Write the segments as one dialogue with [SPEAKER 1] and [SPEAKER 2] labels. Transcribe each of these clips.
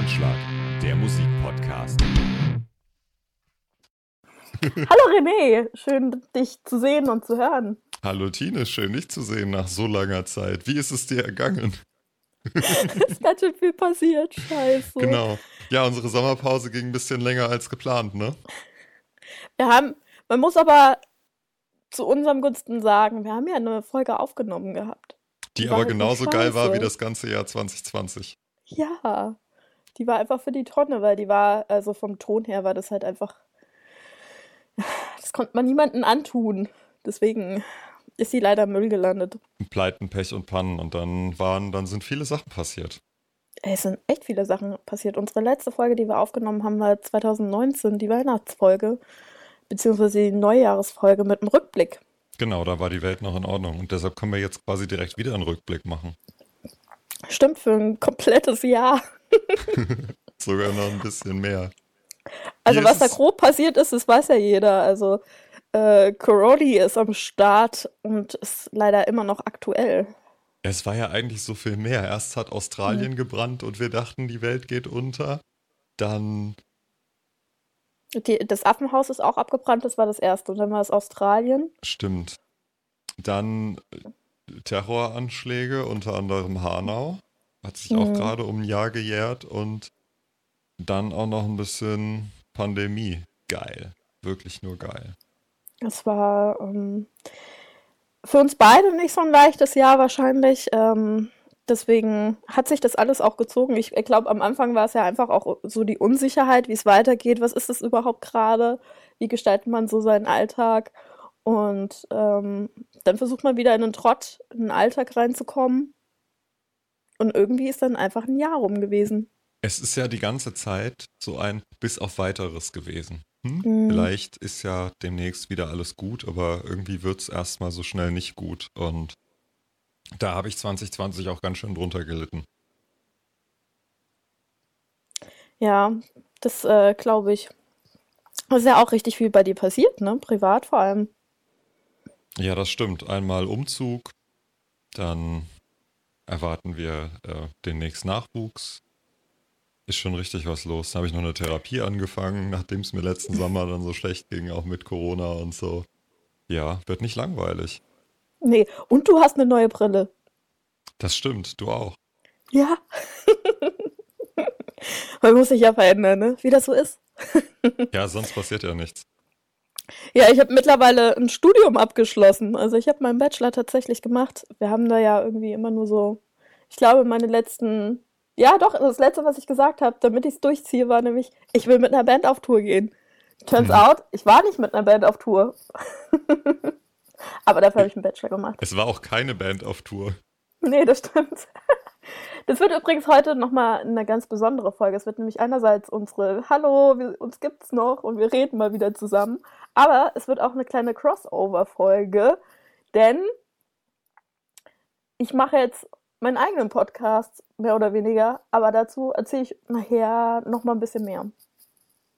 [SPEAKER 1] Anschlag, der Musikpodcast.
[SPEAKER 2] Hallo René, schön dich zu sehen und zu hören.
[SPEAKER 3] Hallo Tine, schön dich zu sehen nach so langer Zeit. Wie ist es dir ergangen?
[SPEAKER 2] es ist ganz schön viel passiert, scheiße.
[SPEAKER 3] Genau. Ja, unsere Sommerpause ging ein bisschen länger als geplant, ne?
[SPEAKER 2] Wir haben, man muss aber zu unserem Gunsten sagen, wir haben ja eine Folge aufgenommen gehabt.
[SPEAKER 3] Die, die aber genauso geil war wie das ganze Jahr 2020.
[SPEAKER 2] Ja, die war einfach für die Tonne, weil die war, also vom Ton her war das halt einfach, das konnte man niemandem antun. Deswegen ist sie leider im Müll gelandet.
[SPEAKER 3] Pleiten, Pech und Pannen und dann waren, dann sind viele Sachen passiert.
[SPEAKER 2] Es sind echt viele Sachen passiert. Unsere letzte Folge, die wir aufgenommen haben, war 2019, die Weihnachtsfolge, beziehungsweise die Neujahresfolge mit einem Rückblick.
[SPEAKER 3] Genau, da war die Welt noch in Ordnung und deshalb können wir jetzt quasi direkt wieder einen Rückblick machen.
[SPEAKER 2] Stimmt, für ein komplettes Jahr.
[SPEAKER 3] Sogar noch ein bisschen mehr.
[SPEAKER 2] Also, was da grob passiert ist, das weiß ja jeder. Also, äh, Coroli ist am Start und ist leider immer noch aktuell.
[SPEAKER 3] Es war ja eigentlich so viel mehr. Erst hat Australien mhm. gebrannt und wir dachten, die Welt geht unter. Dann.
[SPEAKER 2] Die, das Affenhaus ist auch abgebrannt, das war das erste. Und dann war es Australien.
[SPEAKER 3] Stimmt. Dann Terroranschläge, unter anderem Hanau. Hat sich mhm. auch gerade um ein Jahr gejährt. Und dann auch noch ein bisschen Pandemie. Geil. Wirklich nur geil.
[SPEAKER 2] Es war ähm, für uns beide nicht so ein leichtes Jahr wahrscheinlich. Ähm, deswegen hat sich das alles auch gezogen. Ich, glaube, am Anfang war es ja einfach auch so die Unsicherheit, wie es weitergeht. Was ist es überhaupt gerade? Wie gestaltet man so seinen Alltag? Und ähm, dann versucht man wieder in den Trott, in den Alltag reinzukommen. Und irgendwie ist dann einfach ein Jahr rum gewesen.
[SPEAKER 3] Es ist ja die ganze Zeit so ein bis auf weiteres gewesen hm, mhm. vielleicht ist ja demnächst wieder alles gut, aber irgendwie wird es erstmal so schnell nicht gut. Und da habe ich 2020 auch ganz schön drunter gelitten.
[SPEAKER 2] Ja, das äh, glaube ich. Es ist ja auch richtig viel bei dir passiert, ne? Privat vor allem.
[SPEAKER 3] Ja, das stimmt. Einmal Umzug, dann erwarten wir äh, den nächsten Nachwuchs. Ist schon richtig was los. Da habe ich noch eine Therapie angefangen, nachdem es mir letzten Sommer dann so schlecht ging, auch mit Corona und so. Ja, wird nicht langweilig.
[SPEAKER 2] Nee, und du hast eine neue Brille.
[SPEAKER 3] Das stimmt, du auch.
[SPEAKER 2] Ja. Man muss sich ja verändern, ne? Wie das so ist.
[SPEAKER 3] ja, sonst passiert ja nichts.
[SPEAKER 2] Ja, ich habe mittlerweile ein Studium abgeschlossen. Also ich habe meinen Bachelor tatsächlich gemacht. Wir haben da ja irgendwie immer nur so, ich glaube, meine letzten ja, doch, das letzte, was ich gesagt habe, damit ich es durchziehe, war nämlich, ich will mit einer Band auf Tour gehen. Turns mhm. out, ich war nicht mit einer Band auf Tour. Aber dafür habe ich einen Bachelor gemacht.
[SPEAKER 3] Es war auch keine Band auf Tour.
[SPEAKER 2] Nee, das stimmt. Das wird übrigens heute nochmal eine ganz besondere Folge. Es wird nämlich einerseits unsere Hallo, wir, uns gibt's noch und wir reden mal wieder zusammen. Aber es wird auch eine kleine Crossover-Folge, denn ich mache jetzt meinen eigenen Podcast, mehr oder weniger. Aber dazu erzähle ich nachher noch mal ein bisschen mehr.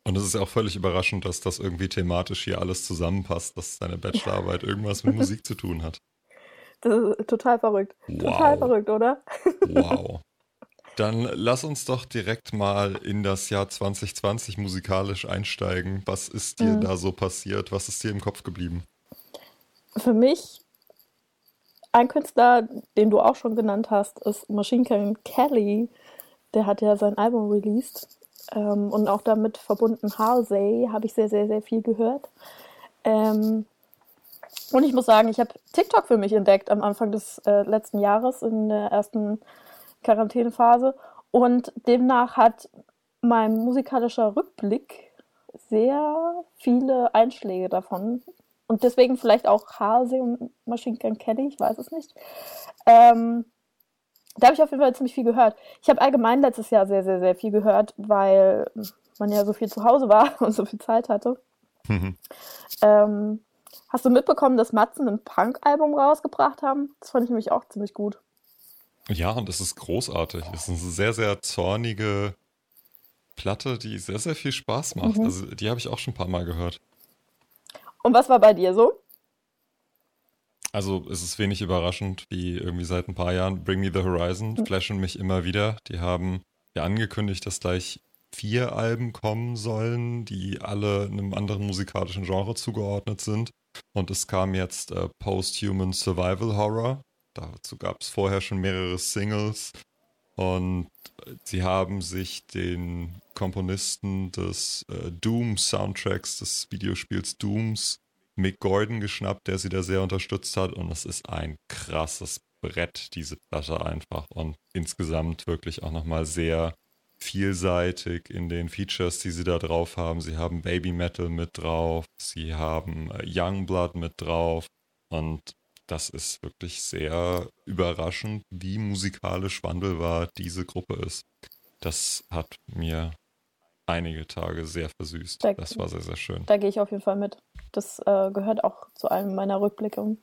[SPEAKER 3] Und es ist ja auch völlig überraschend, dass das irgendwie thematisch hier alles zusammenpasst, dass deine Bachelorarbeit irgendwas mit Musik zu tun hat.
[SPEAKER 2] Das ist total verrückt. Wow. Total verrückt, oder?
[SPEAKER 3] Wow. Dann lass uns doch direkt mal in das Jahr 2020 musikalisch einsteigen. Was ist dir mhm. da so passiert? Was ist dir im Kopf geblieben?
[SPEAKER 2] Für mich ein Künstler, den du auch schon genannt hast, ist Machine Gun Kelly. Der hat ja sein Album released. Ähm, und auch damit verbunden Halsey habe ich sehr, sehr, sehr viel gehört. Ähm, und ich muss sagen, ich habe TikTok für mich entdeckt am Anfang des äh, letzten Jahres in der ersten Quarantänephase. Und demnach hat mein musikalischer Rückblick sehr viele Einschläge davon und deswegen vielleicht auch Hase und Machine Gun Kelly, ich weiß es nicht. Ähm, da habe ich auf jeden Fall ziemlich viel gehört. Ich habe allgemein letztes Jahr sehr, sehr, sehr viel gehört, weil man ja so viel zu Hause war und so viel Zeit hatte. Mhm. Ähm, hast du mitbekommen, dass Matzen ein Punk-Album rausgebracht haben? Das fand ich nämlich auch ziemlich gut.
[SPEAKER 3] Ja, und es ist großartig. Es ist eine sehr, sehr zornige Platte, die sehr, sehr viel Spaß macht. Mhm. Also die habe ich auch schon ein paar Mal gehört.
[SPEAKER 2] Und was war bei dir so?
[SPEAKER 3] Also es ist wenig überraschend, wie irgendwie seit ein paar Jahren Bring Me the Horizon mhm. flashen mich immer wieder. Die haben ja angekündigt, dass gleich vier Alben kommen sollen, die alle einem anderen musikalischen Genre zugeordnet sind. Und es kam jetzt äh, Post-Human Survival Horror. Dazu gab es vorher schon mehrere Singles. Und sie haben sich den Komponisten des äh, Doom-Soundtracks des Videospiels Dooms, Mick Gordon, geschnappt, der sie da sehr unterstützt hat. Und es ist ein krasses Brett, diese Platte einfach. Und insgesamt wirklich auch nochmal sehr vielseitig in den Features, die sie da drauf haben. Sie haben Baby Metal mit drauf, sie haben äh, Youngblood mit drauf und das ist wirklich sehr überraschend, wie musikalisch wandelbar diese Gruppe ist. Das hat mir einige Tage sehr versüßt. Da, das war sehr, sehr schön.
[SPEAKER 2] Da gehe ich auf jeden Fall mit. Das äh, gehört auch zu einem meiner Rückblicke.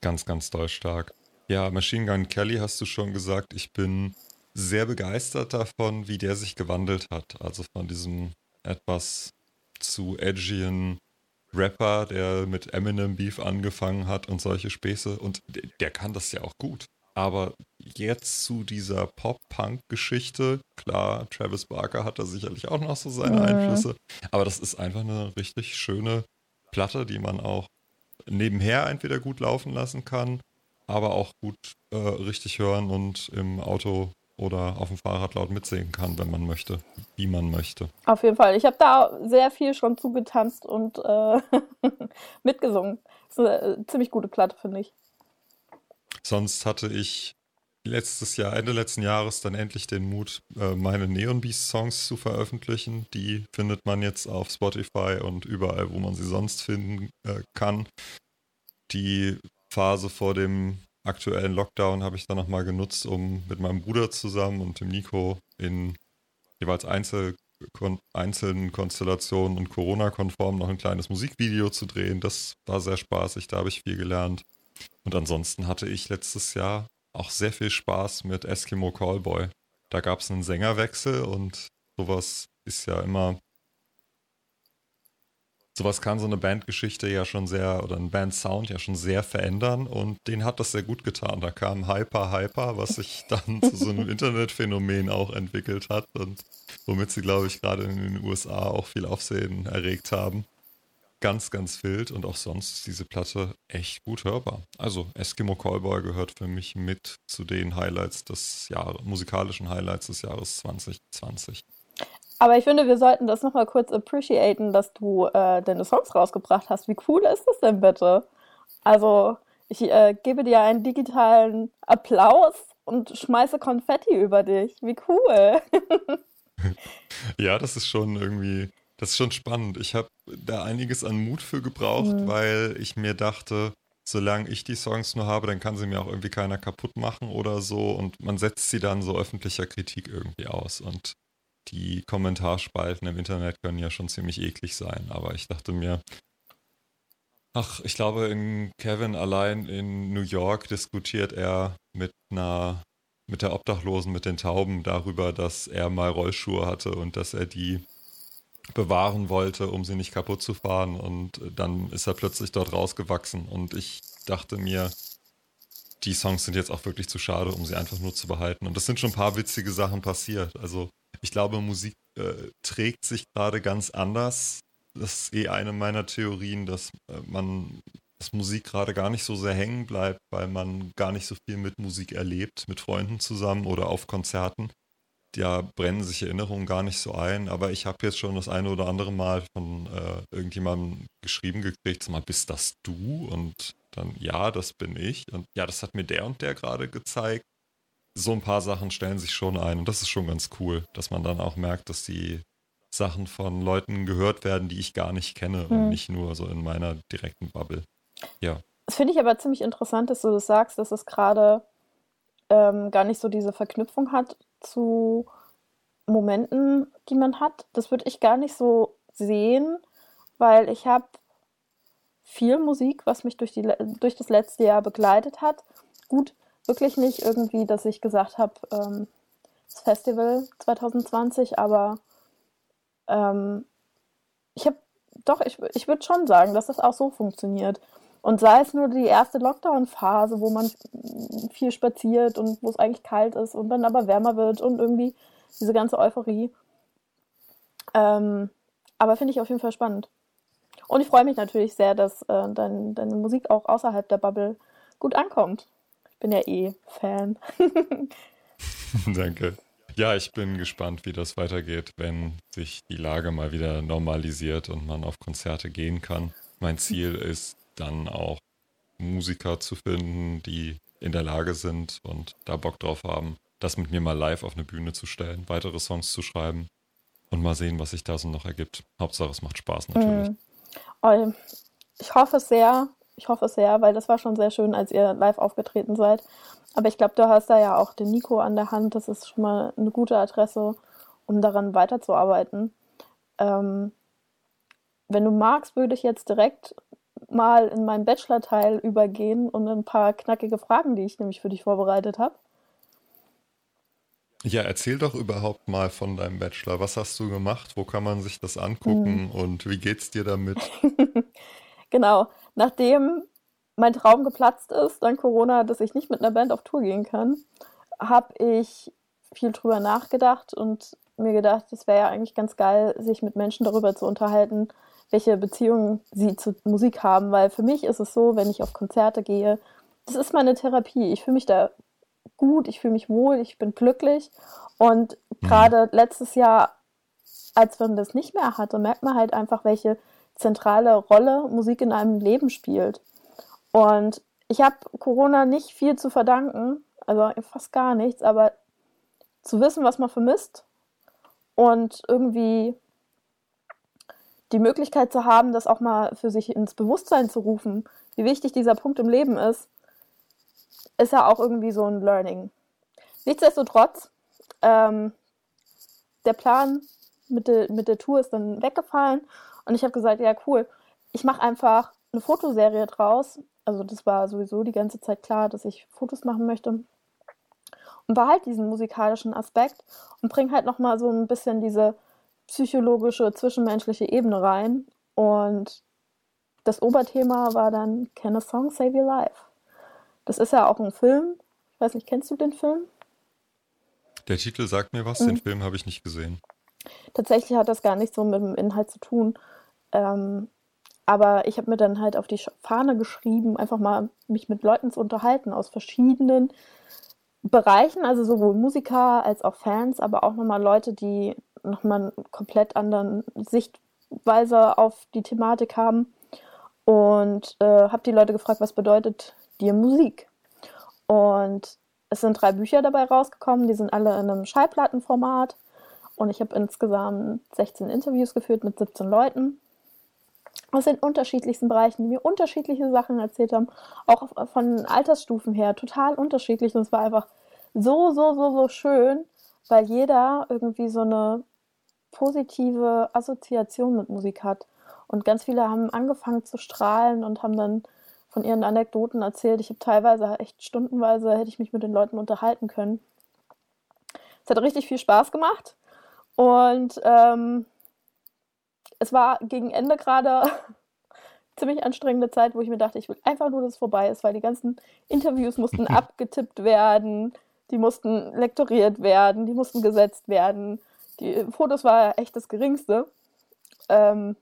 [SPEAKER 3] Ganz, ganz doll stark. Ja, Machine Gun Kelly hast du schon gesagt. Ich bin sehr begeistert davon, wie der sich gewandelt hat. Also von diesem etwas zu edgyen Rapper, der mit Eminem Beef angefangen hat und solche Späße. Und der kann das ja auch gut. Aber jetzt zu dieser Pop-Punk-Geschichte, klar, Travis Barker hat da sicherlich auch noch so seine. Einflüsse. Aber das ist einfach eine richtig schöne Platte, die man auch nebenher entweder gut laufen lassen kann, aber auch gut äh, richtig hören und im Auto oder auf dem Fahrrad laut mitsingen kann, wenn man möchte, wie man möchte.
[SPEAKER 2] Auf jeden Fall. Ich habe da sehr viel schon zugetanzt und äh, mitgesungen. Das ist eine äh, ziemlich gute Platte, finde ich.
[SPEAKER 3] Sonst hatte ich letztes Jahr, Ende letzten Jahres, dann endlich den Mut, äh, meine Neon Beast Songs zu veröffentlichen. Die findet man jetzt auf Spotify und überall, wo man sie sonst finden äh, kann. Die Phase vor dem aktuellen Lockdown habe ich dann nochmal genutzt, um mit meinem Bruder zusammen und dem Nico in jeweils Einzel kon einzelnen Konstellationen und Corona-konform noch ein kleines Musikvideo zu drehen. Das war sehr spaßig, da habe ich viel gelernt. Und ansonsten hatte ich letztes Jahr auch sehr viel Spaß mit Eskimo Callboy. Da gab es einen Sängerwechsel und sowas ist ja immer sowas kann so eine Bandgeschichte ja schon sehr, oder ein Bandsound ja schon sehr verändern und den hat das sehr gut getan. Da kam Hyper Hyper, was sich dann zu so einem Internetphänomen auch entwickelt hat und womit sie, glaube ich, gerade in den USA auch viel Aufsehen erregt haben. Ganz, ganz wild und auch sonst ist diese Platte echt gut hörbar. Also Eskimo Callboy gehört für mich mit zu den Highlights des Jahres, musikalischen Highlights des Jahres 2020.
[SPEAKER 2] Aber ich finde, wir sollten das nochmal kurz appreciaten, dass du äh, deine Songs rausgebracht hast. Wie cool ist das denn bitte? Also, ich äh, gebe dir einen digitalen Applaus und schmeiße Konfetti über dich. Wie cool.
[SPEAKER 3] ja, das ist schon irgendwie, das ist schon spannend. Ich habe da einiges an Mut für gebraucht, mhm. weil ich mir dachte, solange ich die Songs nur habe, dann kann sie mir auch irgendwie keiner kaputt machen oder so. Und man setzt sie dann so öffentlicher Kritik irgendwie aus. Und die Kommentarspalten im Internet können ja schon ziemlich eklig sein, aber ich dachte mir, ach, ich glaube, in Kevin allein in New York diskutiert er mit einer, mit der Obdachlosen, mit den Tauben darüber, dass er mal Rollschuhe hatte und dass er die bewahren wollte, um sie nicht kaputt zu fahren. Und dann ist er plötzlich dort rausgewachsen. Und ich dachte mir, die Songs sind jetzt auch wirklich zu schade, um sie einfach nur zu behalten. Und es sind schon ein paar witzige Sachen passiert. Also ich glaube, Musik äh, trägt sich gerade ganz anders. Das ist eh eine meiner Theorien, dass äh, man, dass Musik gerade gar nicht so sehr hängen bleibt, weil man gar nicht so viel mit Musik erlebt, mit Freunden zusammen oder auf Konzerten. Da brennen sich Erinnerungen gar nicht so ein, aber ich habe jetzt schon das eine oder andere Mal von äh, irgendjemandem geschrieben gekriegt, sag mal, bist das du? Und dann, ja, das bin ich. Und ja, das hat mir der und der gerade gezeigt so ein paar Sachen stellen sich schon ein und das ist schon ganz cool, dass man dann auch merkt, dass die Sachen von Leuten gehört werden, die ich gar nicht kenne hm. und nicht nur so in meiner direkten Bubble. Ja.
[SPEAKER 2] Das finde ich aber ziemlich interessant, dass du das sagst, dass es gerade ähm, gar nicht so diese Verknüpfung hat zu Momenten, die man hat. Das würde ich gar nicht so sehen, weil ich habe viel Musik, was mich durch, die, durch das letzte Jahr begleitet hat. Gut, wirklich nicht irgendwie, dass ich gesagt habe, ähm, das Festival 2020, aber ähm, ich habe doch, ich, ich würde schon sagen, dass das auch so funktioniert. Und sei es nur die erste Lockdown-Phase, wo man viel spaziert und wo es eigentlich kalt ist und dann aber wärmer wird und irgendwie diese ganze Euphorie. Ähm, aber finde ich auf jeden Fall spannend. Und ich freue mich natürlich sehr, dass äh, dein, deine Musik auch außerhalb der Bubble gut ankommt. Bin ja eh Fan.
[SPEAKER 3] Danke. Ja, ich bin gespannt, wie das weitergeht, wenn sich die Lage mal wieder normalisiert und man auf Konzerte gehen kann. Mein Ziel ist dann auch Musiker zu finden, die in der Lage sind und da Bock drauf haben, das mit mir mal live auf eine Bühne zu stellen, weitere Songs zu schreiben und mal sehen, was sich da so noch ergibt. Hauptsache, es macht Spaß natürlich.
[SPEAKER 2] Oh, ich hoffe sehr, ich hoffe es sehr, weil das war schon sehr schön, als ihr live aufgetreten seid. Aber ich glaube, du hast da ja auch den Nico an der Hand. Das ist schon mal eine gute Adresse, um daran weiterzuarbeiten. Ähm, wenn du magst, würde ich jetzt direkt mal in meinen Bachelor-Teil übergehen und ein paar knackige Fragen, die ich nämlich für dich vorbereitet habe.
[SPEAKER 3] Ja, erzähl doch überhaupt mal von deinem Bachelor. Was hast du gemacht? Wo kann man sich das angucken? Hm. Und wie geht's dir damit?
[SPEAKER 2] genau. Nachdem mein Traum geplatzt ist, dann Corona, dass ich nicht mit einer Band auf Tour gehen kann, habe ich viel drüber nachgedacht und mir gedacht, es wäre ja eigentlich ganz geil, sich mit Menschen darüber zu unterhalten, welche Beziehungen sie zur Musik haben, weil für mich ist es so, wenn ich auf Konzerte gehe, das ist meine Therapie. Ich fühle mich da gut, ich fühle mich wohl, ich bin glücklich und mhm. gerade letztes Jahr, als man das nicht mehr hatte, merkt man halt einfach, welche zentrale Rolle Musik in einem Leben spielt. Und ich habe Corona nicht viel zu verdanken, also fast gar nichts, aber zu wissen, was man vermisst und irgendwie die Möglichkeit zu haben, das auch mal für sich ins Bewusstsein zu rufen, wie wichtig dieser Punkt im Leben ist, ist ja auch irgendwie so ein Learning. Nichtsdestotrotz, ähm, der Plan mit, de, mit der Tour ist dann weggefallen und ich habe gesagt, ja cool, ich mache einfach eine Fotoserie draus. Also das war sowieso die ganze Zeit klar, dass ich Fotos machen möchte. Und behalte diesen musikalischen Aspekt und bringe halt nochmal so ein bisschen diese psychologische, zwischenmenschliche Ebene rein. Und das Oberthema war dann Can a Song Save Your Life? Das ist ja auch ein Film. Ich weiß nicht, kennst du den Film?
[SPEAKER 3] Der Titel sagt mir was, mhm. den Film habe ich nicht gesehen.
[SPEAKER 2] Tatsächlich hat das gar nicht so mit dem Inhalt zu tun. Ähm, aber ich habe mir dann halt auf die Fahne geschrieben, einfach mal mich mit Leuten zu unterhalten aus verschiedenen Bereichen, also sowohl Musiker als auch Fans, aber auch nochmal Leute, die nochmal einen komplett anderen Sichtweise auf die Thematik haben. Und äh, habe die Leute gefragt, was bedeutet dir Musik? Und es sind drei Bücher dabei rausgekommen, die sind alle in einem Schallplattenformat. Und ich habe insgesamt 16 Interviews geführt mit 17 Leuten aus den unterschiedlichsten Bereichen, die mir unterschiedliche Sachen erzählt haben, auch von Altersstufen her, total unterschiedlich. Und es war einfach so, so, so, so schön, weil jeder irgendwie so eine positive Assoziation mit Musik hat. Und ganz viele haben angefangen zu strahlen und haben dann von ihren Anekdoten erzählt. Ich habe teilweise echt stundenweise hätte ich mich mit den Leuten unterhalten können. Es hat richtig viel Spaß gemacht. Und ähm, es war gegen Ende gerade ziemlich anstrengende Zeit, wo ich mir dachte, ich will einfach nur, dass es vorbei ist, weil die ganzen Interviews mussten abgetippt werden, die mussten lektoriert werden, die mussten gesetzt werden. Die Fotos war echt das Geringste. Ähm,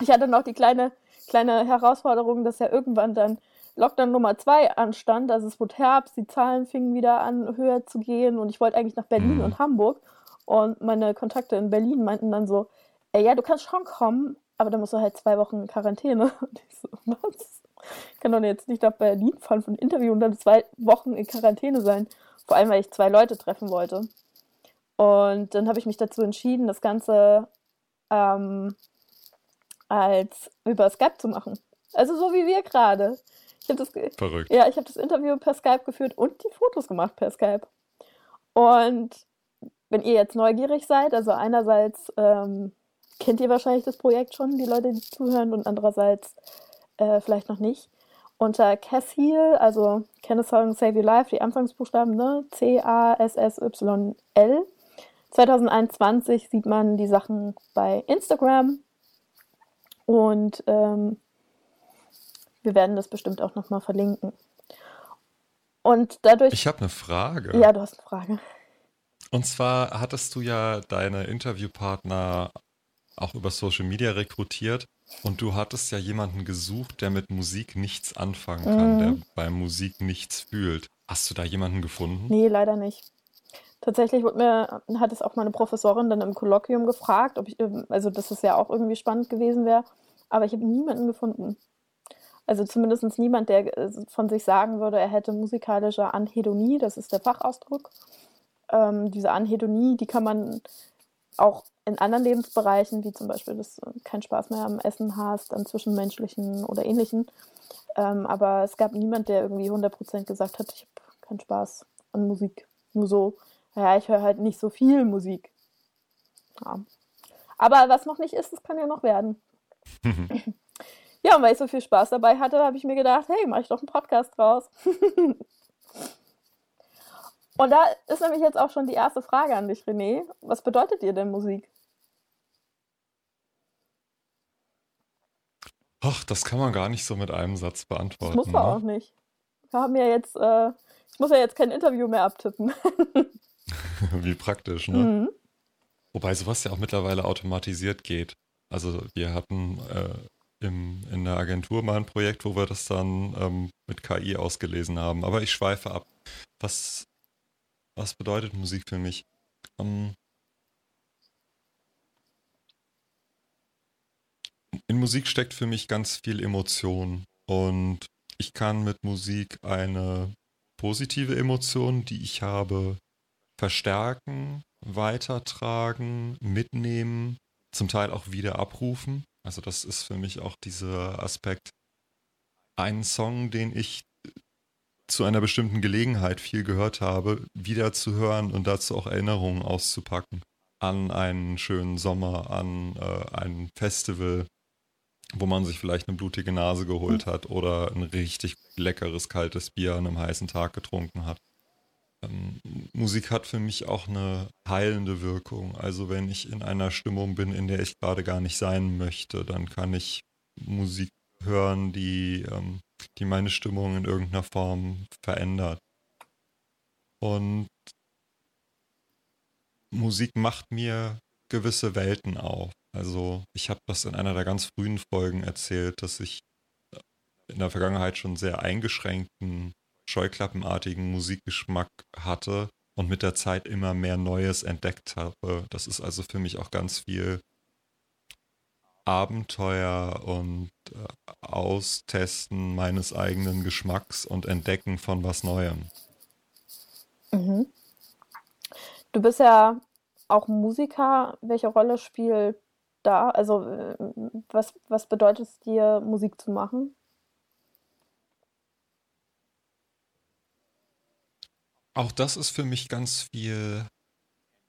[SPEAKER 2] ich hatte noch die kleine, kleine Herausforderung, dass ja irgendwann dann Lockdown Nummer zwei anstand. Also es wurde Herbst, die Zahlen fingen wieder an, höher zu gehen und ich wollte eigentlich nach Berlin mhm. und Hamburg. Und meine Kontakte in Berlin meinten dann so, ey, ja, du kannst schon kommen, aber dann musst du halt zwei Wochen in Quarantäne. Und ich so, was? Ich kann doch jetzt nicht nach Berlin fahren für ein Interview und dann zwei Wochen in Quarantäne sein. Vor allem, weil ich zwei Leute treffen wollte. Und dann habe ich mich dazu entschieden, das Ganze ähm, als über Skype zu machen. Also so wie wir gerade. Ich habe das,
[SPEAKER 3] Verrückt.
[SPEAKER 2] Ja, ich habe das Interview per Skype geführt und die Fotos gemacht per Skype. Und wenn ihr jetzt neugierig seid, also einerseits ähm, kennt ihr wahrscheinlich das Projekt schon, die Leute, die zuhören, und andererseits äh, vielleicht noch nicht. Unter Cassil, also Can a Song Save Your Life, die Anfangsbuchstaben, ne? C-A-S-S-Y-L. 2021 sieht man die Sachen bei Instagram. Und ähm, Wir werden das bestimmt auch nochmal verlinken. Und dadurch.
[SPEAKER 3] Ich habe eine Frage.
[SPEAKER 2] Ja, du hast eine Frage.
[SPEAKER 3] Und zwar hattest du ja deine Interviewpartner auch über Social Media rekrutiert und du hattest ja jemanden gesucht, der mit Musik nichts anfangen kann, mhm. der bei Musik nichts fühlt. Hast du da jemanden gefunden?
[SPEAKER 2] Nee, leider nicht. Tatsächlich mir, hat es auch meine Professorin dann im Kolloquium gefragt, ob ich, also dass es ja auch irgendwie spannend gewesen wäre, aber ich habe niemanden gefunden. Also zumindest niemand, der äh, von sich sagen würde, er hätte musikalische Anhedonie, das ist der Fachausdruck. Ähm, diese Anhedonie, die kann man auch in anderen Lebensbereichen, wie zum Beispiel, dass du keinen Spaß mehr am Essen hast, an zwischenmenschlichen oder ähnlichen. Ähm, aber es gab niemand, der irgendwie 100% gesagt hat, ich habe keinen Spaß an Musik. Nur so, ja, ich höre halt nicht so viel Musik. Ja. Aber was noch nicht ist, das kann ja noch werden. ja, und weil ich so viel Spaß dabei hatte, habe ich mir gedacht, hey, mache ich doch einen Podcast draus. und da ist nämlich jetzt auch schon die erste Frage an dich, René. Was bedeutet dir denn Musik?
[SPEAKER 3] Ach, das kann man gar nicht so mit einem Satz beantworten.
[SPEAKER 2] Das muss man ne? auch nicht. Wir haben ja jetzt, äh, ich muss ja jetzt kein Interview mehr abtippen.
[SPEAKER 3] Wie praktisch, ne? Mhm. Wobei sowas ja auch mittlerweile automatisiert geht. Also wir hatten äh, im, in der Agentur mal ein Projekt, wo wir das dann ähm, mit KI ausgelesen haben. Aber ich schweife ab. Was, was bedeutet Musik für mich? Ähm, in Musik steckt für mich ganz viel Emotion und ich kann mit Musik eine positive Emotion, die ich habe, verstärken, weitertragen, mitnehmen, zum Teil auch wieder abrufen. Also das ist für mich auch dieser Aspekt. Ein Song, den ich zu einer bestimmten Gelegenheit viel gehört habe, wieder zu hören und dazu auch Erinnerungen auszupacken. An einen schönen Sommer, an äh, ein Festival, wo man sich vielleicht eine blutige Nase geholt hat oder ein richtig leckeres kaltes Bier an einem heißen Tag getrunken hat. Ähm, Musik hat für mich auch eine heilende Wirkung. Also wenn ich in einer Stimmung bin, in der ich gerade gar nicht sein möchte, dann kann ich Musik hören, die, ähm, die meine Stimmung in irgendeiner Form verändert. Und Musik macht mir gewisse Welten auf. Also ich habe das in einer der ganz frühen Folgen erzählt, dass ich in der Vergangenheit schon sehr eingeschränkten scheuklappenartigen Musikgeschmack hatte und mit der Zeit immer mehr Neues entdeckt habe. Das ist also für mich auch ganz viel Abenteuer und äh, Austesten meines eigenen Geschmacks und Entdecken von was Neuem.
[SPEAKER 2] Mhm. Du bist ja auch Musiker. Welche Rolle spielt da? Also äh, was, was bedeutet es dir, Musik zu machen?
[SPEAKER 3] Auch das ist für mich ganz viel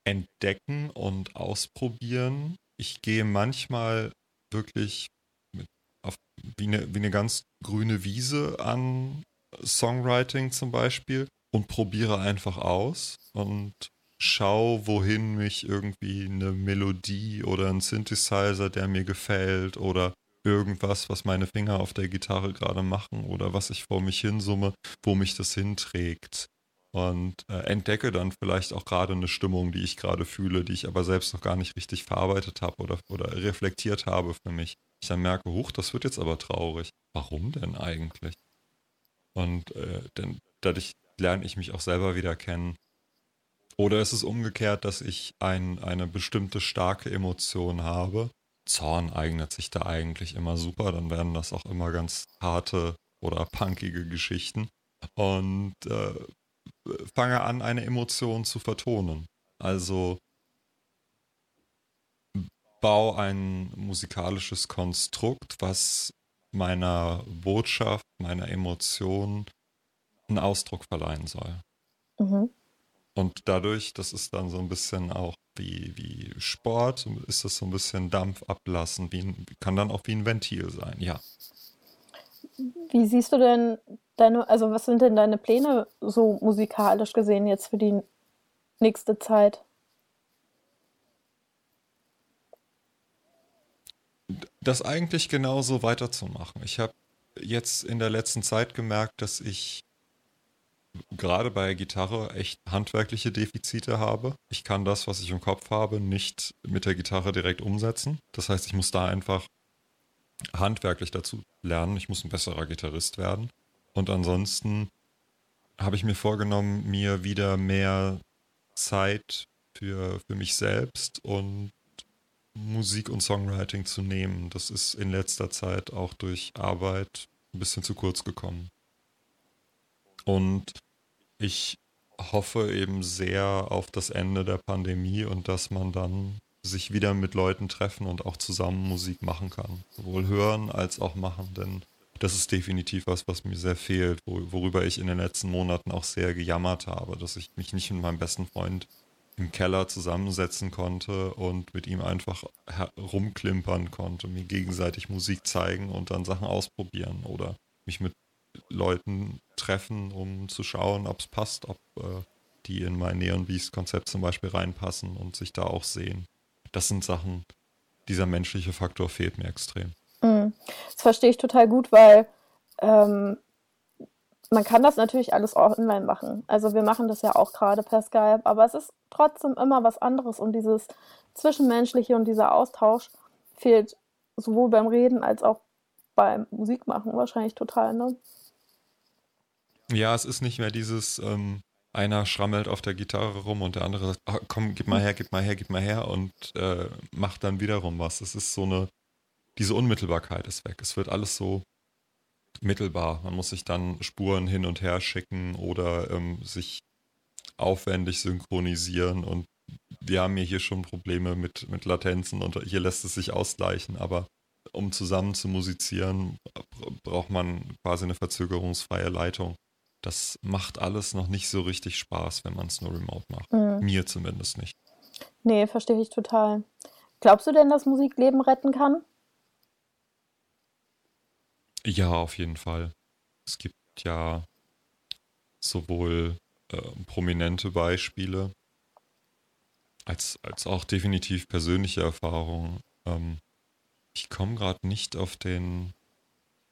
[SPEAKER 3] entdecken und ausprobieren. Ich gehe manchmal wirklich mit, auf, wie, eine, wie eine ganz grüne Wiese an Songwriting zum Beispiel und probiere einfach aus und schau, wohin mich irgendwie eine Melodie oder ein Synthesizer, der mir gefällt oder irgendwas, was meine Finger auf der Gitarre gerade machen oder was ich vor mich hinsumme, wo mich das hinträgt und äh, entdecke dann vielleicht auch gerade eine Stimmung, die ich gerade fühle, die ich aber selbst noch gar nicht richtig verarbeitet habe oder, oder reflektiert habe für mich. Ich dann merke, huch, das wird jetzt aber traurig. Warum denn eigentlich? Und äh, denn dadurch lerne ich mich auch selber wieder kennen. Oder ist es umgekehrt, dass ich ein, eine bestimmte starke Emotion habe? Zorn eignet sich da eigentlich immer super, dann werden das auch immer ganz harte oder punkige Geschichten. Und äh, fange an, eine Emotion zu vertonen. Also bau ein musikalisches Konstrukt, was meiner Botschaft, meiner Emotion einen Ausdruck verleihen soll. Mhm. Und dadurch, das ist dann so ein bisschen auch wie, wie Sport, ist das so ein bisschen Dampf ablassen, wie ein, kann dann auch wie ein Ventil sein, ja.
[SPEAKER 2] Wie siehst du denn deine, also was sind denn deine Pläne so musikalisch gesehen jetzt für die nächste Zeit?
[SPEAKER 3] Das eigentlich genauso weiterzumachen. Ich habe jetzt in der letzten Zeit gemerkt, dass ich gerade bei Gitarre echt handwerkliche Defizite habe. Ich kann das, was ich im Kopf habe, nicht mit der Gitarre direkt umsetzen. Das heißt, ich muss da einfach handwerklich dazu lernen. Ich muss ein besserer Gitarrist werden. Und ansonsten habe ich mir vorgenommen, mir wieder mehr Zeit für, für mich selbst und Musik und Songwriting zu nehmen. Das ist in letzter Zeit auch durch Arbeit ein bisschen zu kurz gekommen. Und ich hoffe eben sehr auf das Ende der Pandemie und dass man dann sich wieder mit Leuten treffen und auch zusammen Musik machen kann. Sowohl hören als auch machen, denn das ist definitiv was, was mir sehr fehlt, worüber ich in den letzten Monaten auch sehr gejammert habe, dass ich mich nicht mit meinem besten Freund im Keller zusammensetzen konnte und mit ihm einfach rumklimpern konnte, mir gegenseitig Musik zeigen und dann Sachen ausprobieren oder mich mit Leuten treffen, um zu schauen, ob es passt, ob äh, die in mein Neon Beast Konzept zum Beispiel reinpassen und sich da auch sehen. Das sind Sachen, dieser menschliche Faktor fehlt mir extrem.
[SPEAKER 2] Mhm. Das verstehe ich total gut, weil ähm, man kann das natürlich alles online machen. Also wir machen das ja auch gerade per Skype, aber es ist trotzdem immer was anderes und dieses Zwischenmenschliche und dieser Austausch fehlt sowohl beim Reden als auch beim Musikmachen wahrscheinlich total, ne?
[SPEAKER 3] Ja, es ist nicht mehr dieses, ähm, einer schrammelt auf der Gitarre rum und der andere sagt, oh, komm, gib mal her, gib mal her, gib mal her und äh, macht dann wiederum was. Es ist so eine, diese Unmittelbarkeit ist weg. Es wird alles so mittelbar. Man muss sich dann Spuren hin und her schicken oder ähm, sich aufwendig synchronisieren und wir haben ja hier schon Probleme mit, mit Latenzen und hier lässt es sich ausgleichen, aber um zusammen zu musizieren, braucht man quasi eine verzögerungsfreie Leitung. Das macht alles noch nicht so richtig Spaß, wenn man es nur remote macht. Mhm. Mir zumindest nicht.
[SPEAKER 2] Nee, verstehe ich total. Glaubst du denn, dass Musik Leben retten kann?
[SPEAKER 3] Ja, auf jeden Fall. Es gibt ja sowohl äh, prominente Beispiele als, als auch definitiv persönliche Erfahrungen. Ähm, ich komme gerade nicht auf den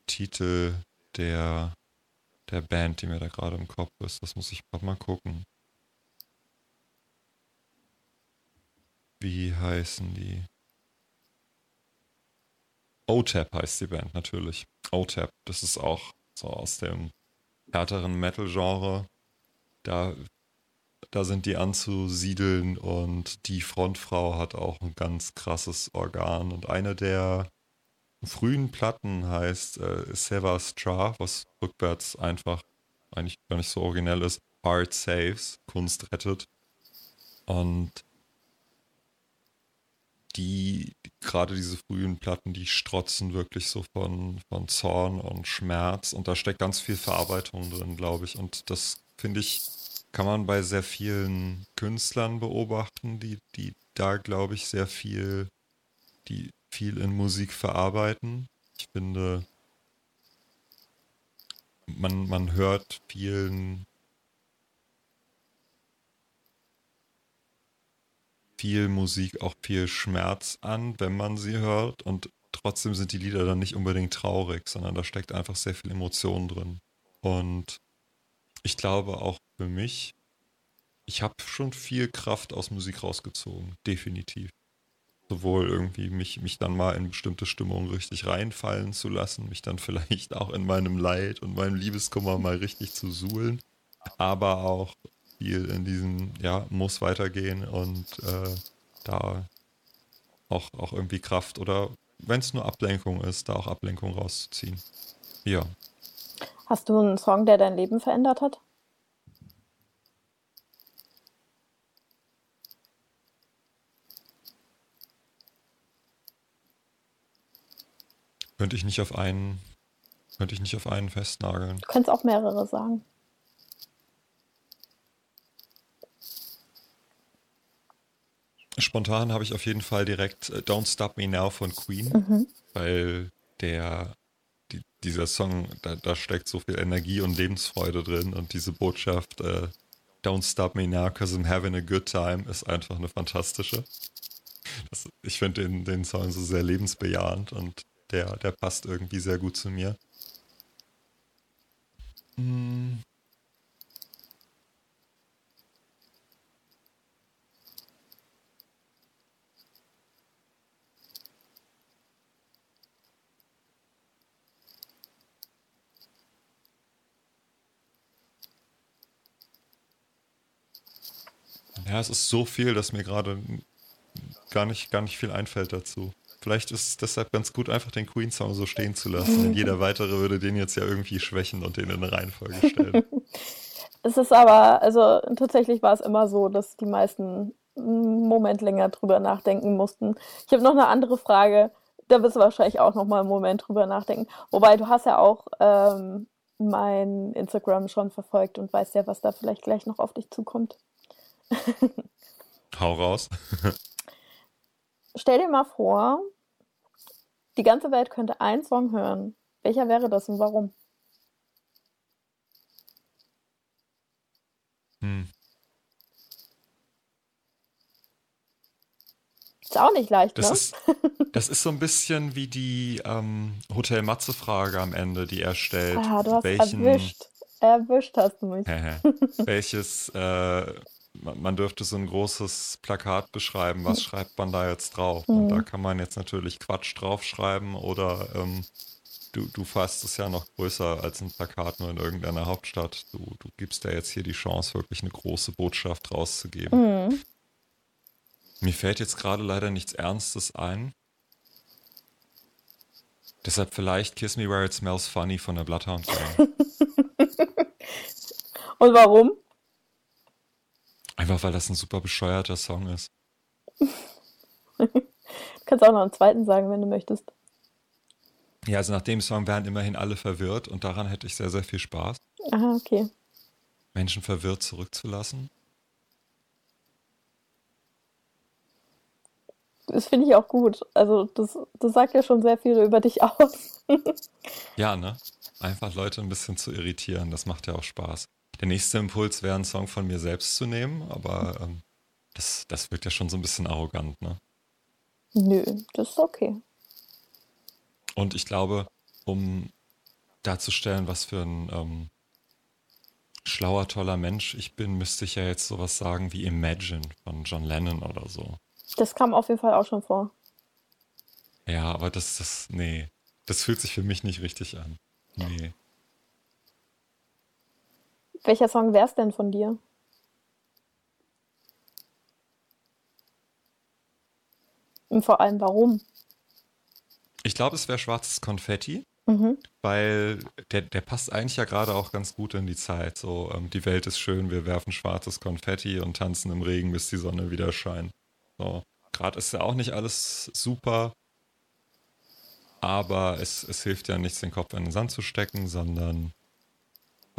[SPEAKER 3] Titel der, der Band, die mir da gerade im Kopf ist. Das muss ich mal gucken. Wie heißen die? OTAP heißt die Band natürlich. OTAP, das ist auch so aus dem härteren Metal-Genre. Da, da sind die anzusiedeln und die Frontfrau hat auch ein ganz krasses Organ. Und eine der frühen Platten heißt äh, Seva Stra, was rückwärts einfach eigentlich gar nicht so originell ist. Art Saves, Kunst rettet. Und die, gerade diese frühen Platten, die strotzen wirklich so von, von Zorn und Schmerz und da steckt ganz viel Verarbeitung drin, glaube ich. Und das finde ich, kann man bei sehr vielen Künstlern beobachten, die, die da, glaube ich, sehr viel, die viel in Musik verarbeiten. Ich finde, man, man hört vielen viel Musik auch viel Schmerz an, wenn man sie hört. Und trotzdem sind die Lieder dann nicht unbedingt traurig, sondern da steckt einfach sehr viel Emotion drin. Und ich glaube auch für mich, ich habe schon viel Kraft aus Musik rausgezogen, definitiv. Sowohl irgendwie mich, mich dann mal in bestimmte Stimmungen richtig reinfallen zu lassen, mich dann vielleicht auch in meinem Leid und meinem Liebeskummer mal richtig zu suhlen, aber auch viel in diesem, ja, muss weitergehen und äh, da auch, auch irgendwie Kraft oder wenn es nur Ablenkung ist, da auch Ablenkung rauszuziehen. Ja.
[SPEAKER 2] Hast du einen Song, der dein Leben verändert hat?
[SPEAKER 3] Könnte ich nicht auf einen, könnte ich nicht auf einen festnageln.
[SPEAKER 2] Du kannst auch mehrere sagen.
[SPEAKER 3] Spontan habe ich auf jeden Fall direkt äh, Don't Stop Me Now von Queen, mhm. weil der die, dieser Song, da, da, steckt so viel Energie und Lebensfreude drin und diese Botschaft äh, Don't Stop Me Now, cause I'm having a good time ist einfach eine fantastische. Das, ich finde den, den Song so sehr lebensbejahend und der, der passt irgendwie sehr gut zu mir. Ja, es ist so viel, dass mir gerade gar nicht, gar nicht viel einfällt dazu. Vielleicht ist es deshalb ganz gut, einfach den Queen-Song so stehen zu lassen. Denn jeder weitere würde den jetzt ja irgendwie schwächen und den in eine Reihenfolge stellen.
[SPEAKER 2] es ist aber, also tatsächlich war es immer so, dass die meisten einen Moment länger drüber nachdenken mussten. Ich habe noch eine andere Frage. Da wirst du wahrscheinlich auch noch mal einen Moment drüber nachdenken. Wobei du hast ja auch ähm, mein Instagram schon verfolgt und weißt ja, was da vielleicht gleich noch auf dich zukommt.
[SPEAKER 3] Hau raus.
[SPEAKER 2] Stell dir mal vor, die ganze Welt könnte einen Song hören. Welcher wäre das und warum? Hm. Ist auch nicht leicht,
[SPEAKER 3] das
[SPEAKER 2] ne?
[SPEAKER 3] Ist, das ist so ein bisschen wie die ähm, Hotel Matze-Frage am Ende, die er stellt.
[SPEAKER 2] Ah, du hast
[SPEAKER 3] Welchen,
[SPEAKER 2] erwischt. Erwischt hast du mich.
[SPEAKER 3] welches äh, man dürfte so ein großes Plakat beschreiben, was schreibt man da jetzt drauf? Mhm. Und da kann man jetzt natürlich Quatsch draufschreiben oder ähm, du, du fasst es ja noch größer als ein Plakat nur in irgendeiner Hauptstadt. Du, du gibst ja jetzt hier die Chance, wirklich eine große Botschaft rauszugeben. Mhm. Mir fällt jetzt gerade leider nichts Ernstes ein. Deshalb vielleicht Kiss Me Where It Smells Funny von der Bloodhound Gang.
[SPEAKER 2] Und warum?
[SPEAKER 3] Einfach weil das ein super bescheuerter Song ist.
[SPEAKER 2] du kannst auch noch einen zweiten sagen, wenn du möchtest.
[SPEAKER 3] Ja, also nach dem Song wären immerhin alle verwirrt und daran hätte ich sehr, sehr viel Spaß.
[SPEAKER 2] Aha, okay.
[SPEAKER 3] Menschen verwirrt zurückzulassen.
[SPEAKER 2] Das finde ich auch gut. Also, das, das sagt ja schon sehr viel über dich aus.
[SPEAKER 3] ja, ne? Einfach Leute ein bisschen zu irritieren, das macht ja auch Spaß. Der nächste Impuls wäre, einen Song von mir selbst zu nehmen, aber ähm, das, das wirkt ja schon so ein bisschen arrogant, ne?
[SPEAKER 2] Nö, das ist okay.
[SPEAKER 3] Und ich glaube, um darzustellen, was für ein ähm, schlauer, toller Mensch ich bin, müsste ich ja jetzt sowas sagen wie Imagine von John Lennon oder so.
[SPEAKER 2] Das kam auf jeden Fall auch schon vor.
[SPEAKER 3] Ja, aber das, das, nee, das fühlt sich für mich nicht richtig an. Nee.
[SPEAKER 2] Welcher Song wäre es denn von dir? Und vor allem warum?
[SPEAKER 3] Ich glaube, es wäre schwarzes Konfetti, mhm. weil der, der passt eigentlich ja gerade auch ganz gut in die Zeit. So, ähm, die Welt ist schön, wir werfen schwarzes Konfetti und tanzen im Regen, bis die Sonne wieder scheint. So, gerade ist ja auch nicht alles super, aber es, es hilft ja nichts, den Kopf in den Sand zu stecken, sondern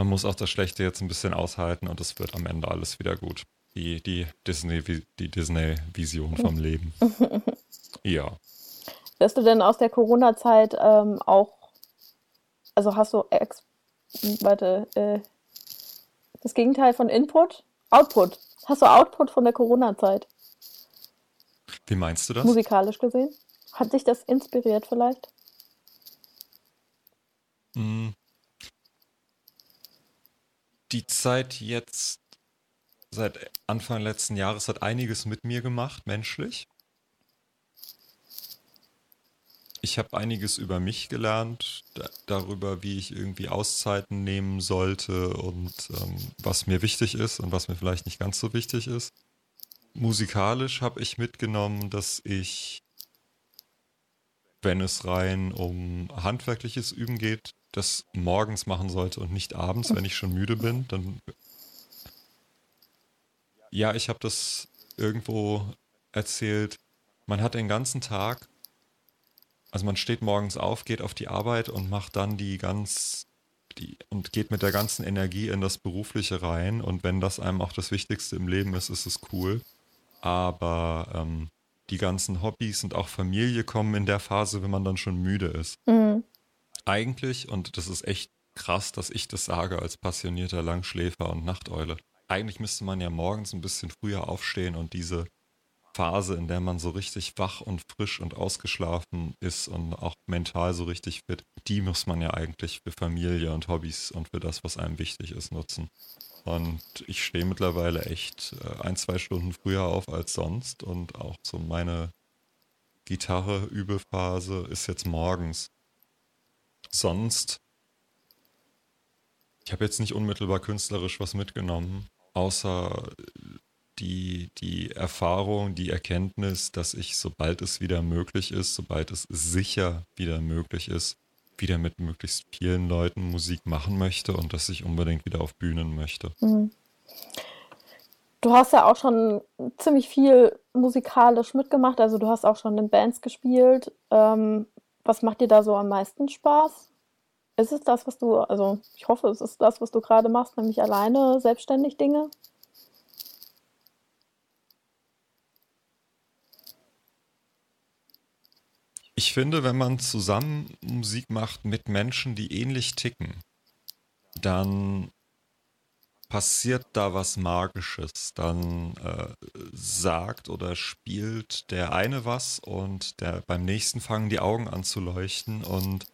[SPEAKER 3] man muss auch das Schlechte jetzt ein bisschen aushalten und es wird am Ende alles wieder gut. Die, die Disney, die Disney-Vision vom Leben. ja.
[SPEAKER 2] Wirst du denn aus der Corona-Zeit ähm, auch, also hast du ex, warte, äh, das Gegenteil von Input? Output. Hast du Output von der Corona-Zeit?
[SPEAKER 3] Wie meinst du das?
[SPEAKER 2] Musikalisch gesehen? Hat dich das inspiriert vielleicht?
[SPEAKER 3] Mm, die Zeit jetzt seit Anfang letzten Jahres hat einiges mit mir gemacht, menschlich. Ich habe einiges über mich gelernt, da, darüber, wie ich irgendwie Auszeiten nehmen sollte und ähm, was mir wichtig ist und was mir vielleicht nicht ganz so wichtig ist. Musikalisch habe ich mitgenommen, dass ich, wenn es rein um handwerkliches Üben geht, das morgens machen sollte und nicht abends, wenn ich schon müde bin, dann. Ja, ich habe das irgendwo erzählt. Man hat den ganzen Tag, also man steht morgens auf, geht auf die Arbeit und macht dann die ganz die, und geht mit der ganzen Energie in das Berufliche rein. Und wenn das einem auch das Wichtigste im Leben ist, ist es cool. Aber ähm, die ganzen Hobbys und auch Familie kommen in der Phase, wenn man dann schon müde ist. Mhm eigentlich, und das ist echt krass, dass ich das sage als passionierter Langschläfer und Nachteule, eigentlich müsste man ja morgens ein bisschen früher aufstehen und diese Phase, in der man so richtig wach und frisch und ausgeschlafen ist und auch mental so richtig fit, die muss man ja eigentlich für Familie und Hobbys und für das, was einem wichtig ist, nutzen. Und ich stehe mittlerweile echt äh, ein, zwei Stunden früher auf als sonst und auch so meine Gitarre-Übephase ist jetzt morgens. Sonst, ich habe jetzt nicht unmittelbar künstlerisch was mitgenommen, außer die, die Erfahrung, die Erkenntnis, dass ich, sobald es wieder möglich ist, sobald es sicher wieder möglich ist, wieder mit möglichst vielen Leuten Musik machen möchte und dass ich unbedingt wieder auf Bühnen möchte. Mhm.
[SPEAKER 2] Du hast ja auch schon ziemlich viel musikalisch mitgemacht, also du hast auch schon in Bands gespielt. Ähm, was macht dir da so am meisten Spaß? Ist es das, was du, also ich hoffe, es ist das, was du gerade machst, nämlich alleine selbstständig Dinge?
[SPEAKER 3] Ich finde, wenn man zusammen Musik macht mit Menschen, die ähnlich ticken, dann passiert da was Magisches. Dann äh, sagt oder spielt der eine was und der beim nächsten fangen die Augen an zu leuchten und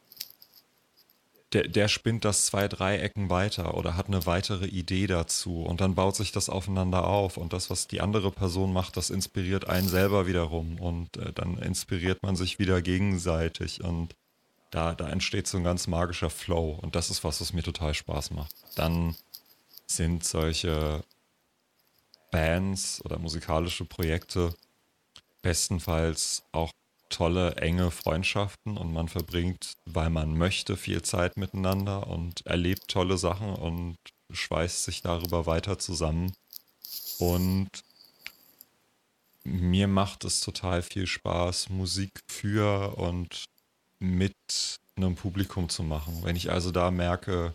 [SPEAKER 3] der, der spinnt das zwei, drei Ecken weiter oder hat eine weitere Idee dazu und dann baut sich das aufeinander auf und das, was die andere Person macht, das inspiriert einen selber wiederum und äh, dann inspiriert man sich wieder gegenseitig und da, da entsteht so ein ganz magischer Flow und das ist was, was mir total Spaß macht. Dann sind solche Bands oder musikalische Projekte bestenfalls auch tolle, enge Freundschaften und man verbringt, weil man möchte, viel Zeit miteinander und erlebt tolle Sachen und schweißt sich darüber weiter zusammen. Und mir macht es total viel Spaß, Musik für und mit einem Publikum zu machen. Wenn ich also da merke,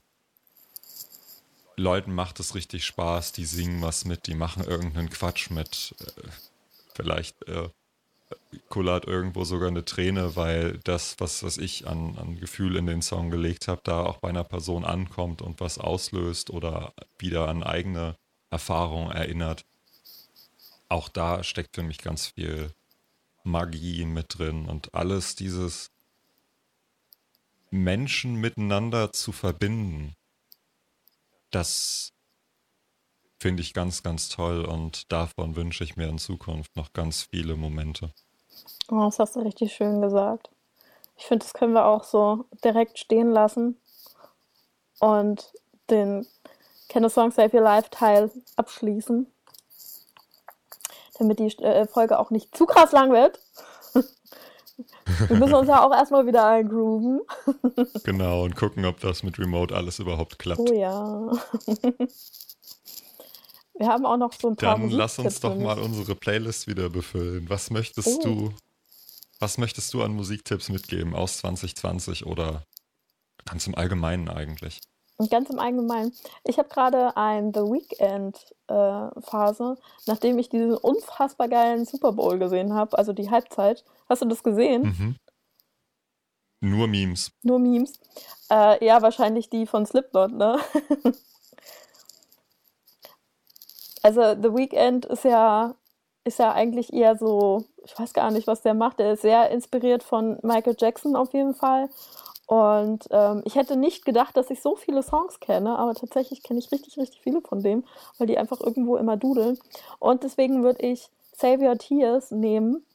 [SPEAKER 3] Leuten macht es richtig Spaß, die singen was mit, die machen irgendeinen Quatsch mit, äh, vielleicht äh, kullert irgendwo sogar eine Träne, weil das, was, was ich an, an Gefühl in den Song gelegt habe, da auch bei einer Person ankommt und was auslöst oder wieder an eigene Erfahrungen erinnert. Auch da steckt für mich ganz viel Magie mit drin und alles dieses Menschen miteinander zu verbinden, das finde ich ganz, ganz toll und davon wünsche ich mir in Zukunft noch ganz viele Momente.
[SPEAKER 2] Oh, das hast du richtig schön gesagt. Ich finde, das können wir auch so direkt stehen lassen und den Can a Song Save Your Life Teil abschließen, damit die äh, Folge auch nicht zu krass lang wird. Wir müssen uns ja auch erstmal wieder eingrooven.
[SPEAKER 3] Genau, und gucken, ob das mit Remote alles überhaupt klappt.
[SPEAKER 2] Oh ja. Wir haben auch noch so ein paar
[SPEAKER 3] Dann lass uns doch mal unsere Playlist wieder befüllen. Was möchtest oh. du, was möchtest du an Musiktipps mitgeben aus 2020 oder ganz im Allgemeinen eigentlich?
[SPEAKER 2] Ganz im Allgemeinen. Ich habe gerade ein The Weekend-Phase, äh, nachdem ich diesen unfassbar geilen Super Bowl gesehen habe, also die Halbzeit. Hast du das gesehen? Mhm.
[SPEAKER 3] Nur Memes.
[SPEAKER 2] Nur Memes. Äh, ja, wahrscheinlich die von Slipknot, ne? Also The Weeknd ist ja, ist ja eigentlich eher so, ich weiß gar nicht, was der macht. Er ist sehr inspiriert von Michael Jackson auf jeden Fall. Und ähm, ich hätte nicht gedacht, dass ich so viele Songs kenne, aber tatsächlich kenne ich richtig, richtig viele von dem, weil die einfach irgendwo immer dudeln. Und deswegen würde ich Save Your Tears nehmen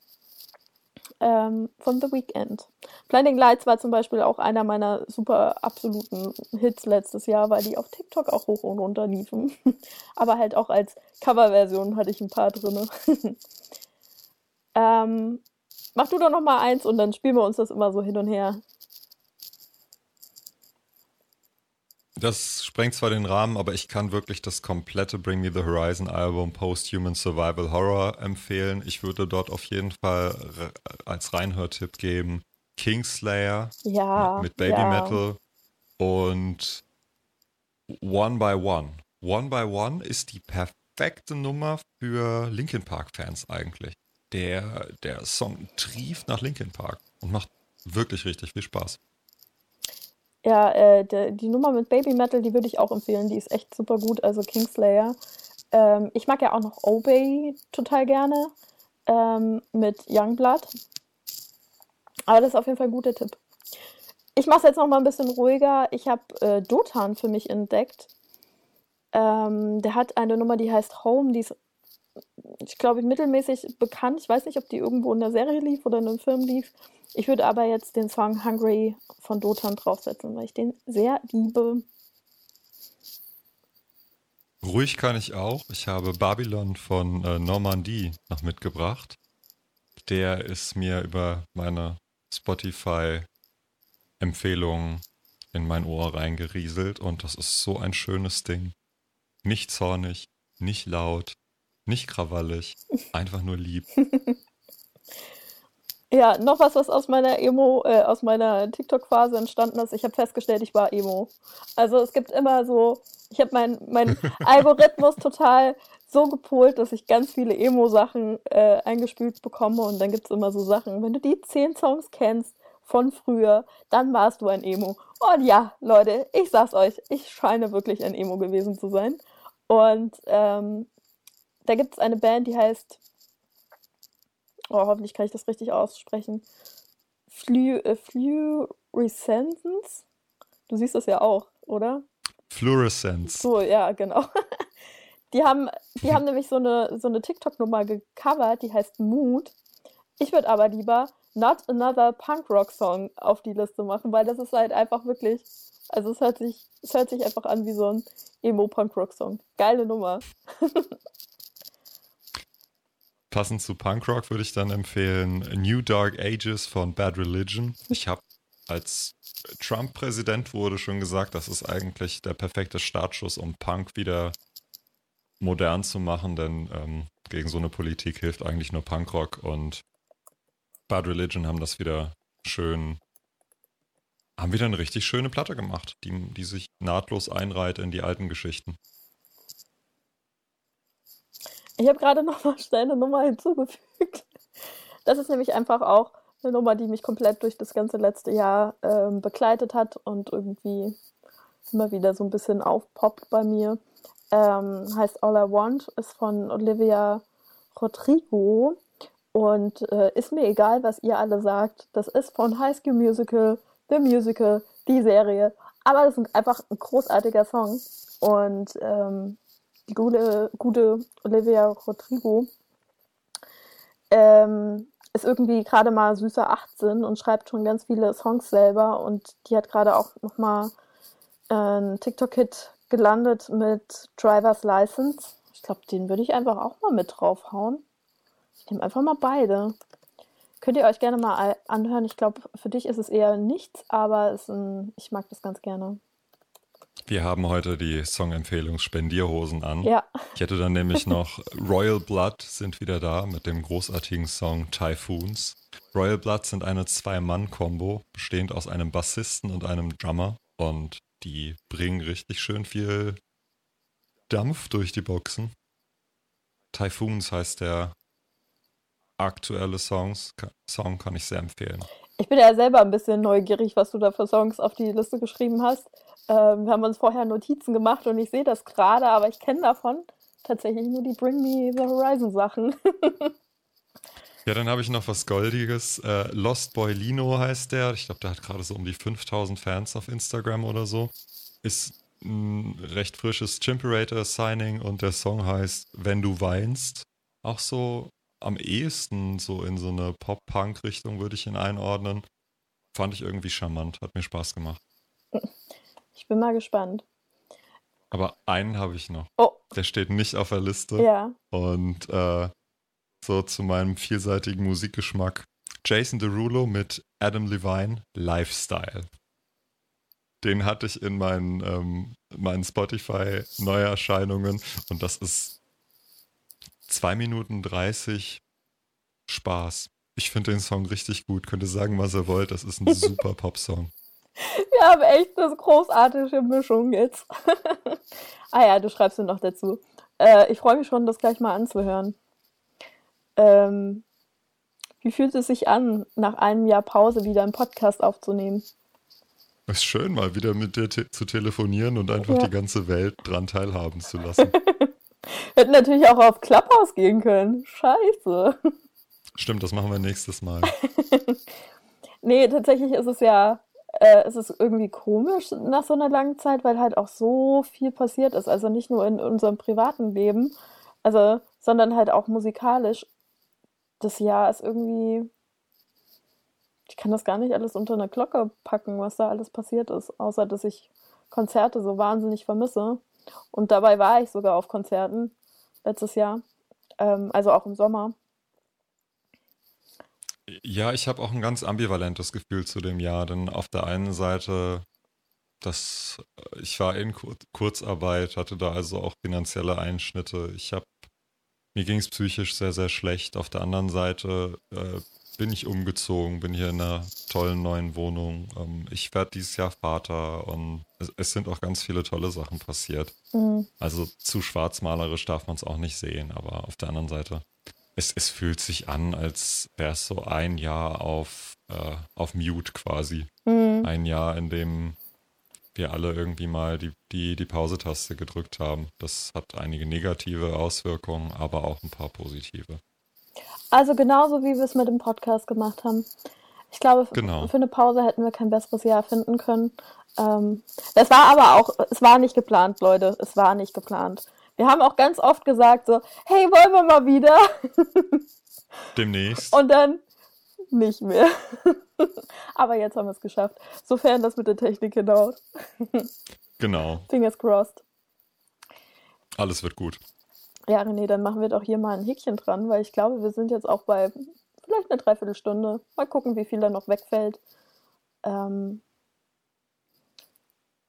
[SPEAKER 2] ähm, von The Weeknd. Blinding Lights war zum Beispiel auch einer meiner super absoluten Hits letztes Jahr, weil die auf TikTok auch hoch und runter liefen. Aber halt auch als Coverversion hatte ich ein paar drin. ähm, mach du doch noch mal eins und dann spielen wir uns das immer so hin und her.
[SPEAKER 3] Das sprengt zwar den Rahmen, aber ich kann wirklich das komplette Bring Me the Horizon Album Post-Human Survival Horror empfehlen. Ich würde dort auf jeden Fall als Reinhörtipp geben Kingslayer
[SPEAKER 2] ja,
[SPEAKER 3] mit, mit Baby ja. Metal und One by One. One by One ist die perfekte Nummer für Linkin Park Fans eigentlich. Der, der Song trieft nach Linkin Park und macht wirklich richtig viel Spaß.
[SPEAKER 2] Ja, äh, die, die Nummer mit Baby Metal, die würde ich auch empfehlen. Die ist echt super gut, also Kingslayer. Ähm, ich mag ja auch noch Obey total gerne. ähm, mit Youngblood. Aber das ist auf jeden Fall ein guter Tipp. Ich mache es jetzt noch mal ein bisschen ruhiger. Ich habe äh, Dotan für mich entdeckt. Ähm, der hat eine Nummer, die heißt Home. Die ist, ich glaube, mittelmäßig bekannt. Ich weiß nicht, ob die irgendwo in der Serie lief oder in einem Film lief. Ich würde aber jetzt den Song Hungry von Dotan draufsetzen, weil ich den sehr liebe.
[SPEAKER 3] Ruhig kann ich auch. Ich habe Babylon von äh, Normandie noch mitgebracht. Der ist mir über meine Spotify-Empfehlungen in mein Ohr reingerieselt und das ist so ein schönes Ding. Nicht zornig, nicht laut, nicht krawallig, einfach nur lieb.
[SPEAKER 2] Ja, noch was, was aus meiner Emo, äh, aus meiner TikTok-Phase entstanden ist. Ich habe festgestellt, ich war Emo. Also es gibt immer so, ich habe meinen mein Algorithmus total so gepolt, dass ich ganz viele Emo-Sachen äh, eingespült bekomme und dann gibt es immer so Sachen. Wenn du die zehn Songs kennst von früher, dann warst du ein Emo. Und ja, Leute, ich sag's euch, ich scheine wirklich ein Emo gewesen zu sein. Und ähm, da gibt es eine Band, die heißt oh, hoffentlich kann ich das richtig aussprechen. Flu äh, Fluorescence? Du siehst das ja auch, oder?
[SPEAKER 3] Fluorescence.
[SPEAKER 2] So, ja, genau. Die haben, die haben nämlich so eine, so eine TikTok-Nummer gecovert, die heißt Mood. Ich würde aber lieber Not Another Punk Rock Song auf die Liste machen, weil das ist halt einfach wirklich, also es hört sich, es hört sich einfach an wie so ein Emo Punk Rock Song. Geile Nummer.
[SPEAKER 3] Passend zu Punkrock würde ich dann empfehlen New Dark Ages von Bad Religion. Ich habe als Trump Präsident wurde schon gesagt, das ist eigentlich der perfekte Startschuss, um Punk wieder modern zu machen, denn ähm, gegen so eine Politik hilft eigentlich nur Punkrock und Bad Religion haben das wieder schön, haben wieder eine richtig schöne Platte gemacht, die, die sich nahtlos einreiht in die alten Geschichten.
[SPEAKER 2] Ich habe gerade noch mal schnell eine Nummer hinzugefügt. Das ist nämlich einfach auch eine Nummer, die mich komplett durch das ganze letzte Jahr ähm, begleitet hat und irgendwie immer wieder so ein bisschen aufpoppt bei mir. Ähm, heißt All I Want, ist von Olivia Rodrigo und äh, ist mir egal, was ihr alle sagt. Das ist von High School Musical, The Musical, die Serie. Aber das ist einfach ein großartiger Song und ähm, die gute, gute Olivia Rodrigo, ähm, ist irgendwie gerade mal süßer 18 und schreibt schon ganz viele Songs selber und die hat gerade auch nochmal äh, einen TikTok-Hit gelandet mit Driver's License. Ich glaube, den würde ich einfach auch mal mit draufhauen. Ich nehme einfach mal beide. Könnt ihr euch gerne mal anhören. Ich glaube, für dich ist es eher nichts, aber ein, ich mag das ganz gerne.
[SPEAKER 3] Wir haben heute die Songempfehlung Spendierhosen an.
[SPEAKER 2] Ja.
[SPEAKER 3] Ich hätte dann nämlich noch Royal Blood sind wieder da mit dem großartigen Song Typhoons. Royal Blood sind eine Zwei-Mann-Kombo, bestehend aus einem Bassisten und einem Drummer. Und die bringen richtig schön viel Dampf durch die Boxen. Typhoons heißt der aktuelle Songs, Song, kann ich sehr empfehlen.
[SPEAKER 2] Ich bin ja selber ein bisschen neugierig, was du da für Songs auf die Liste geschrieben hast. Ähm, wir haben uns vorher Notizen gemacht und ich sehe das gerade, aber ich kenne davon tatsächlich nur die Bring Me the Horizon Sachen.
[SPEAKER 3] ja, dann habe ich noch was Goldiges. Äh, Lost Boy Lino heißt der. Ich glaube, der hat gerade so um die 5000 Fans auf Instagram oder so. Ist ein recht frisches Chimperator-Signing und der Song heißt Wenn du weinst. Auch so am ehesten so in so eine Pop-Punk-Richtung würde ich ihn einordnen. Fand ich irgendwie charmant, hat mir Spaß gemacht.
[SPEAKER 2] Ich bin mal gespannt.
[SPEAKER 3] Aber einen habe ich noch.
[SPEAKER 2] Oh.
[SPEAKER 3] Der steht nicht auf der Liste.
[SPEAKER 2] Ja.
[SPEAKER 3] Und äh, so zu meinem vielseitigen Musikgeschmack. Jason Derulo mit Adam Levine, Lifestyle. Den hatte ich in meinen, ähm, meinen Spotify-Neuerscheinungen und das ist 2 Minuten 30 Spaß. Ich finde den Song richtig gut. Könnt ihr sagen, was ihr wollt. Das ist ein super Pop-Song.
[SPEAKER 2] Wir haben echt eine großartige Mischung jetzt. ah ja, du schreibst mir noch dazu. Äh, ich freue mich schon, das gleich mal anzuhören. Ähm, wie fühlt es sich an, nach einem Jahr Pause wieder einen Podcast aufzunehmen?
[SPEAKER 3] Es ist schön, mal wieder mit dir te zu telefonieren und einfach ja. die ganze Welt dran teilhaben zu lassen.
[SPEAKER 2] Hätten natürlich auch auf Clubhouse gehen können. Scheiße.
[SPEAKER 3] Stimmt, das machen wir nächstes Mal.
[SPEAKER 2] nee, tatsächlich ist es ja, äh, es ist irgendwie komisch nach so einer langen Zeit, weil halt auch so viel passiert ist. Also nicht nur in unserem privaten Leben, also, sondern halt auch musikalisch. Das Jahr ist irgendwie, ich kann das gar nicht alles unter eine Glocke packen, was da alles passiert ist, außer dass ich Konzerte so wahnsinnig vermisse. Und dabei war ich sogar auf Konzerten letztes Jahr, ähm, also auch im Sommer.
[SPEAKER 3] Ja, ich habe auch ein ganz ambivalentes Gefühl zu dem Jahr, denn auf der einen Seite, das, ich war in Kur Kurzarbeit, hatte da also auch finanzielle Einschnitte. Ich habe, mir ging es psychisch sehr, sehr schlecht. Auf der anderen Seite äh, bin ich umgezogen, bin hier in einer tollen neuen Wohnung. Ähm, ich werde dieses Jahr Vater und es, es, sind auch ganz viele tolle Sachen passiert. Mhm. Also zu schwarzmalerisch darf man es auch nicht sehen, aber auf der anderen Seite, es, es fühlt sich an, als wäre es so ein Jahr auf, äh, auf Mute quasi. Mhm. Ein Jahr, in dem wir alle irgendwie mal die, die, die Pause-Taste gedrückt haben. Das hat einige negative Auswirkungen, aber auch ein paar positive.
[SPEAKER 2] Also genauso wie wir es mit dem Podcast gemacht haben. Ich glaube,
[SPEAKER 3] genau.
[SPEAKER 2] für eine Pause hätten wir kein besseres Jahr finden können. Ähm, das war aber auch, es war nicht geplant, Leute. Es war nicht geplant. Wir haben auch ganz oft gesagt so, hey, wollen wir mal wieder?
[SPEAKER 3] Demnächst.
[SPEAKER 2] Und dann nicht mehr. aber jetzt haben wir es geschafft. Sofern das mit der Technik hinhaut.
[SPEAKER 3] genau.
[SPEAKER 2] Fingers crossed.
[SPEAKER 3] Alles wird gut.
[SPEAKER 2] Ja, René, dann machen wir doch hier mal ein Häkchen dran, weil ich glaube, wir sind jetzt auch bei vielleicht eine Dreiviertelstunde. Mal gucken, wie viel da noch wegfällt. Ähm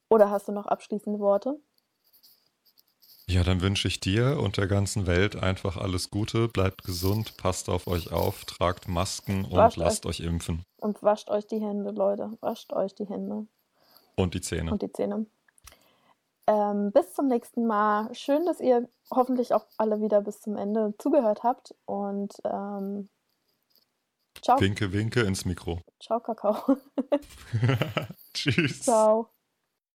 [SPEAKER 2] oder hast du noch abschließende Worte?
[SPEAKER 3] Ja, dann wünsche ich dir und der ganzen Welt einfach alles Gute, bleibt gesund, passt auf euch auf, tragt Masken und wascht lasst euch, euch impfen.
[SPEAKER 2] Und wascht euch die Hände, Leute. Wascht euch die Hände.
[SPEAKER 3] Und die Zähne.
[SPEAKER 2] Und die Zähne. Ähm, bis zum nächsten Mal. Schön, dass ihr hoffentlich auch alle wieder bis zum Ende zugehört habt. Und ähm,
[SPEAKER 3] ciao. Winke, winke ins Mikro.
[SPEAKER 2] Ciao, Kakao.
[SPEAKER 3] Tschüss.
[SPEAKER 2] Ciao.